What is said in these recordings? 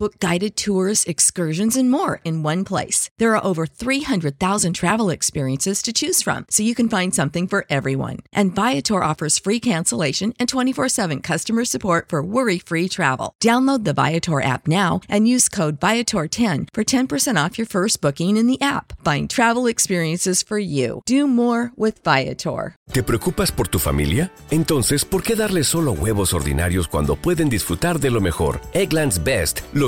Book guided tours, excursions, and more in one place. There are over 300,000 travel experiences to choose from, so you can find something for everyone. And Viator offers free cancellation and 24 7 customer support for worry free travel. Download the Viator app now and use code Viator10 for 10% off your first booking in the app. Find travel experiences for you. Do more with Viator. ¿Te preocupas por tu familia? Entonces, ¿por qué darles solo huevos ordinarios cuando pueden disfrutar de lo mejor? Eggland's Best, los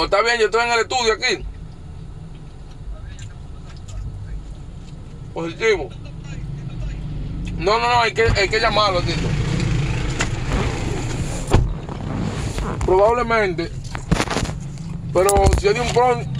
Pues está bien, yo estoy en el estudio aquí. Positivo. No, no, no, hay que, hay que llamarlo, Tito. Probablemente. Pero si es de un pronto.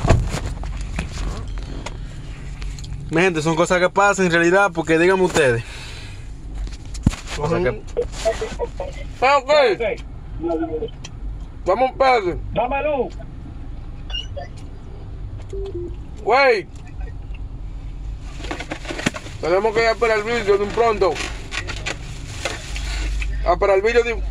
Mi gente, son cosas que pasan en realidad, porque díganme ustedes. Cosas que... Ah, ok. Vamos un pedo. Dámelo. Wey. Tenemos que ir a esperar el vídeo de un pronto. A esperar el vídeo de un...